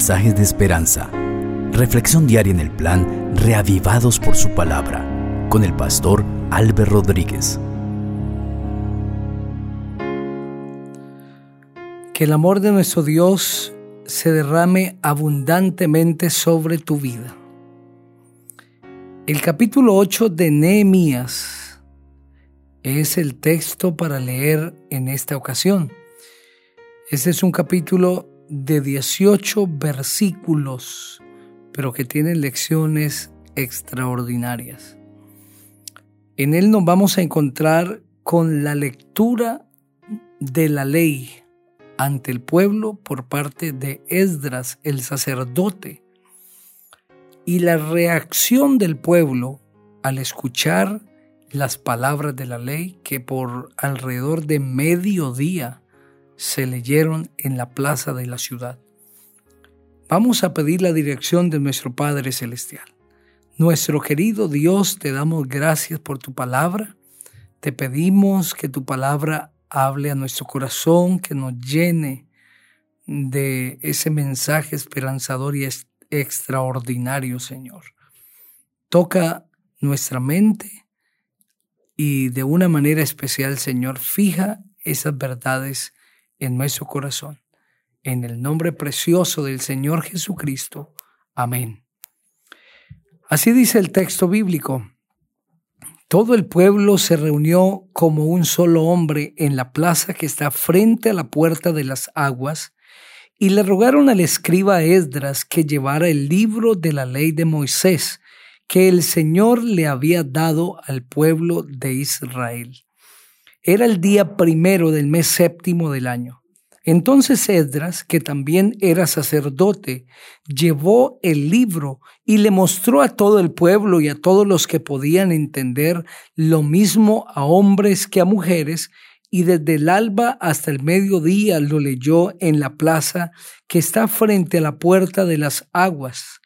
mensajes de esperanza. Reflexión diaria en el plan Reavivados por su palabra con el pastor Álvaro Rodríguez. Que el amor de nuestro Dios se derrame abundantemente sobre tu vida. El capítulo 8 de Nehemías es el texto para leer en esta ocasión. Este es un capítulo de 18 versículos, pero que tiene lecciones extraordinarias. En él nos vamos a encontrar con la lectura de la ley ante el pueblo por parte de Esdras, el sacerdote, y la reacción del pueblo al escuchar las palabras de la ley que por alrededor de mediodía se leyeron en la plaza de la ciudad. Vamos a pedir la dirección de nuestro Padre Celestial. Nuestro querido Dios, te damos gracias por tu palabra. Te pedimos que tu palabra hable a nuestro corazón, que nos llene de ese mensaje esperanzador y extraordinario, Señor. Toca nuestra mente y de una manera especial, Señor, fija esas verdades en nuestro corazón. En el nombre precioso del Señor Jesucristo. Amén. Así dice el texto bíblico. Todo el pueblo se reunió como un solo hombre en la plaza que está frente a la puerta de las aguas y le rogaron al escriba Esdras que llevara el libro de la ley de Moisés que el Señor le había dado al pueblo de Israel. Era el día primero del mes séptimo del año. Entonces Esdras, que también era sacerdote, llevó el libro y le mostró a todo el pueblo y a todos los que podían entender lo mismo a hombres que a mujeres, y desde el alba hasta el mediodía lo leyó en la plaza que está frente a la puerta de las aguas.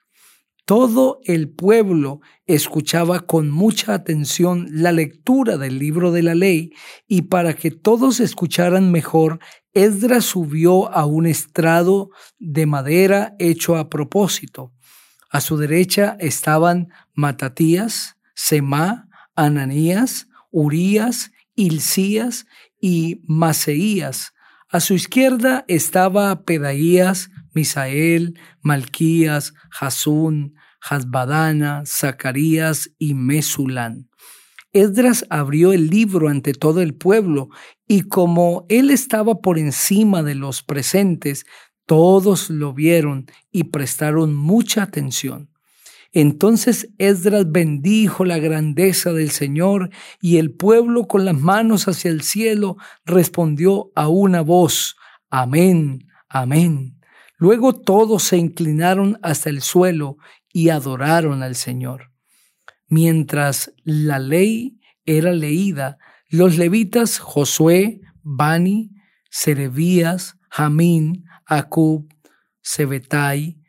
Todo el pueblo escuchaba con mucha atención la lectura del libro de la ley y para que todos escucharan mejor, Esdras subió a un estrado de madera hecho a propósito. A su derecha estaban Matatías, Semá, Ananías, Urías, Hilcías y Maseías. A su izquierda estaba Pedaías, Misael, Malquías, Jasún, Hasbadana, Zacarías y Mesulán. Esdras abrió el libro ante todo el pueblo y como él estaba por encima de los presentes, todos lo vieron y prestaron mucha atención. Entonces Esdras bendijo la grandeza del Señor y el pueblo con las manos hacia el cielo respondió a una voz, Amén, amén. Luego todos se inclinaron hasta el suelo y adoraron al Señor. Mientras la ley era leída, los levitas Josué, Bani, Serebías, Jamín, Acub, Sebetai,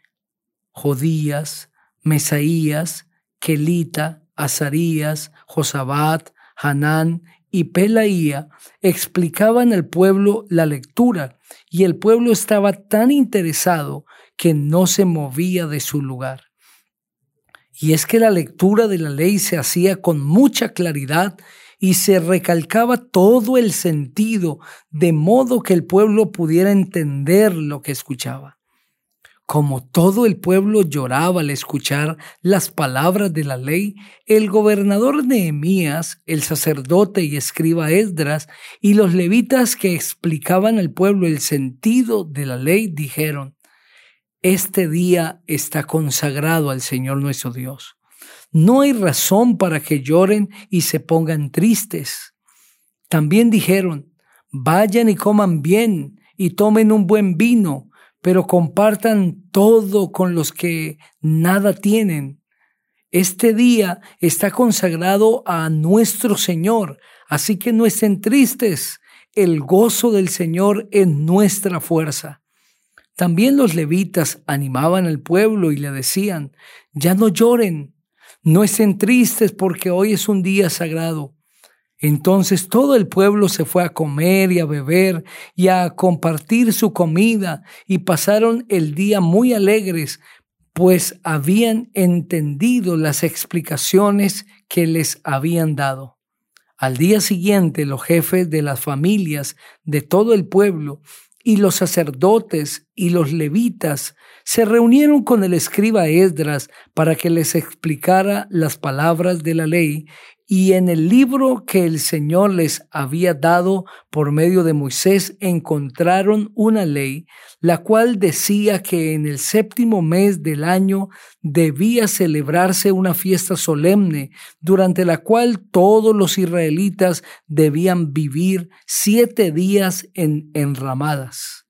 Jodías, Mesaías, Kelita, Azarías, Josabat, Hanán y Pelaía explicaban al pueblo la lectura y el pueblo estaba tan interesado que no se movía de su lugar. Y es que la lectura de la ley se hacía con mucha claridad y se recalcaba todo el sentido, de modo que el pueblo pudiera entender lo que escuchaba. Como todo el pueblo lloraba al escuchar las palabras de la ley, el gobernador Nehemías, el sacerdote y escriba Esdras y los levitas que explicaban al pueblo el sentido de la ley dijeron, Este día está consagrado al Señor nuestro Dios. No hay razón para que lloren y se pongan tristes. También dijeron, Vayan y coman bien y tomen un buen vino pero compartan todo con los que nada tienen. Este día está consagrado a nuestro Señor, así que no estén tristes. El gozo del Señor es nuestra fuerza. También los levitas animaban al pueblo y le decían, ya no lloren, no estén tristes porque hoy es un día sagrado. Entonces todo el pueblo se fue a comer y a beber y a compartir su comida y pasaron el día muy alegres, pues habían entendido las explicaciones que les habían dado. Al día siguiente los jefes de las familias de todo el pueblo y los sacerdotes y los levitas se reunieron con el escriba Esdras para que les explicara las palabras de la ley y en el libro que el Señor les había dado por medio de Moisés encontraron una ley, la cual decía que en el séptimo mes del año debía celebrarse una fiesta solemne, durante la cual todos los israelitas debían vivir siete días en enramadas.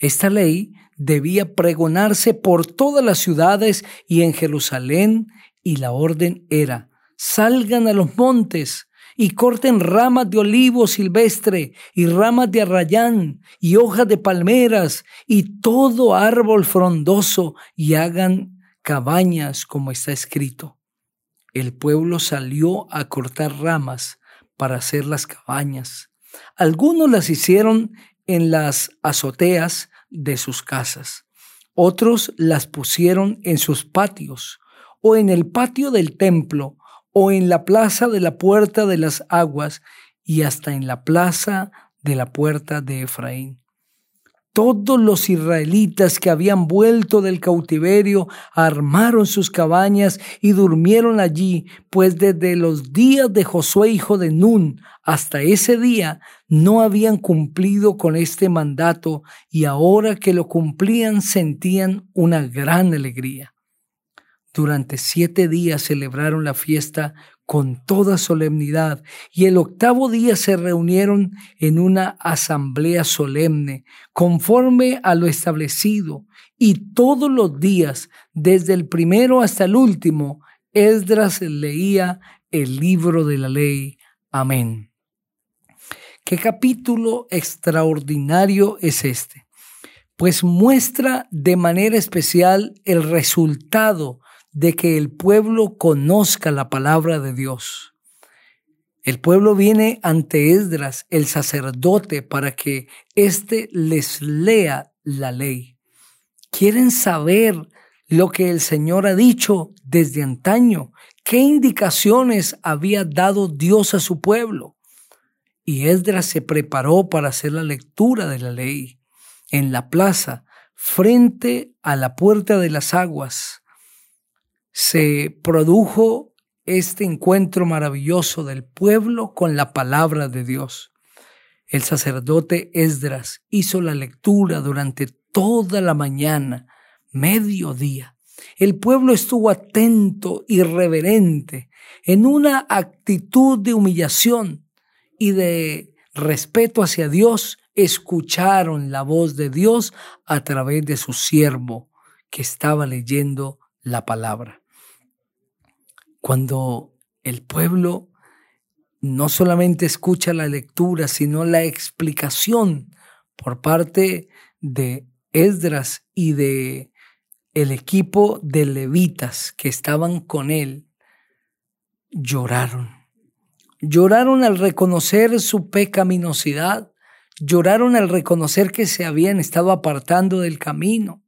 Esta ley debía pregonarse por todas las ciudades y en Jerusalén, y la orden era, salgan a los montes y corten ramas de olivo silvestre y ramas de arrayán y hojas de palmeras y todo árbol frondoso y hagan cabañas como está escrito. El pueblo salió a cortar ramas para hacer las cabañas. Algunos las hicieron en las azoteas de sus casas. Otros las pusieron en sus patios o en el patio del templo o en la plaza de la puerta de las aguas y hasta en la plaza de la puerta de Efraín. Todos los israelitas que habían vuelto del cautiverio armaron sus cabañas y durmieron allí, pues desde los días de Josué hijo de Nun hasta ese día no habían cumplido con este mandato y ahora que lo cumplían sentían una gran alegría. Durante siete días celebraron la fiesta con toda solemnidad y el octavo día se reunieron en una asamblea solemne conforme a lo establecido y todos los días, desde el primero hasta el último, Esdras leía el libro de la ley. Amén. ¿Qué capítulo extraordinario es este? Pues muestra de manera especial el resultado de que el pueblo conozca la palabra de Dios. El pueblo viene ante Esdras, el sacerdote, para que éste les lea la ley. Quieren saber lo que el Señor ha dicho desde antaño, qué indicaciones había dado Dios a su pueblo. Y Esdras se preparó para hacer la lectura de la ley en la plaza, frente a la puerta de las aguas se produjo este encuentro maravilloso del pueblo con la palabra de Dios. El sacerdote Esdras hizo la lectura durante toda la mañana, mediodía. El pueblo estuvo atento y reverente, en una actitud de humillación y de respeto hacia Dios, escucharon la voz de Dios a través de su siervo que estaba leyendo la palabra cuando el pueblo no solamente escucha la lectura, sino la explicación por parte de Esdras y de el equipo de levitas que estaban con él, lloraron. Lloraron al reconocer su pecaminosidad, lloraron al reconocer que se habían estado apartando del camino,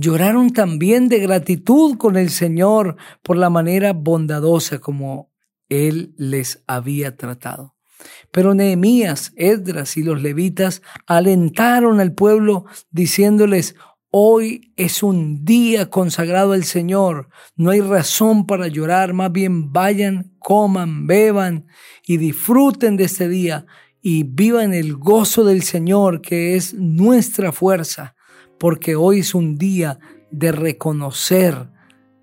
Lloraron también de gratitud con el Señor por la manera bondadosa como Él les había tratado. Pero Nehemías, Esdras y los levitas alentaron al pueblo diciéndoles, Hoy es un día consagrado al Señor, no hay razón para llorar, más bien vayan, coman, beban y disfruten de este día y vivan el gozo del Señor que es nuestra fuerza porque hoy es un día de reconocer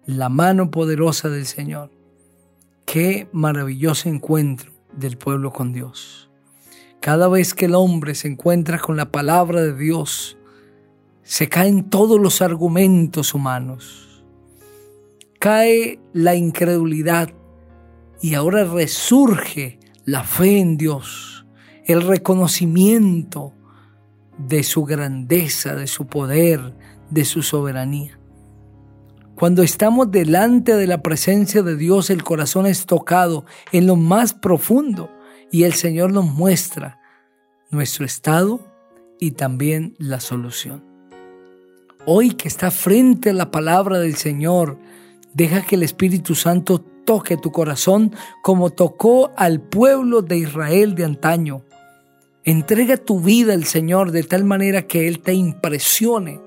la mano poderosa del Señor. Qué maravilloso encuentro del pueblo con Dios. Cada vez que el hombre se encuentra con la palabra de Dios, se caen todos los argumentos humanos. Cae la incredulidad y ahora resurge la fe en Dios, el reconocimiento de su grandeza, de su poder, de su soberanía. Cuando estamos delante de la presencia de Dios, el corazón es tocado en lo más profundo y el Señor nos muestra nuestro estado y también la solución. Hoy que está frente a la palabra del Señor, deja que el Espíritu Santo toque tu corazón como tocó al pueblo de Israel de antaño. Entrega tu vida al Señor de tal manera que Él te impresione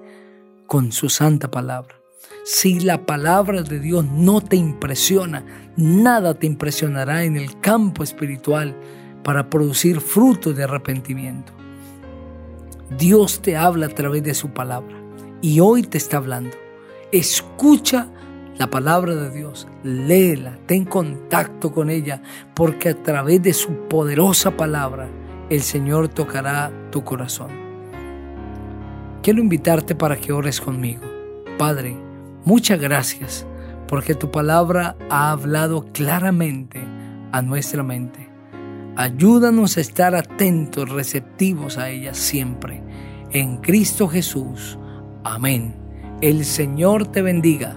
con su santa palabra. Si la palabra de Dios no te impresiona, nada te impresionará en el campo espiritual para producir fruto de arrepentimiento. Dios te habla a través de su palabra y hoy te está hablando. Escucha la palabra de Dios, léela, ten contacto con ella, porque a través de su poderosa palabra el Señor tocará tu corazón. Quiero invitarte para que ores conmigo. Padre, muchas gracias porque tu palabra ha hablado claramente a nuestra mente. Ayúdanos a estar atentos, receptivos a ella siempre. En Cristo Jesús. Amén. El Señor te bendiga.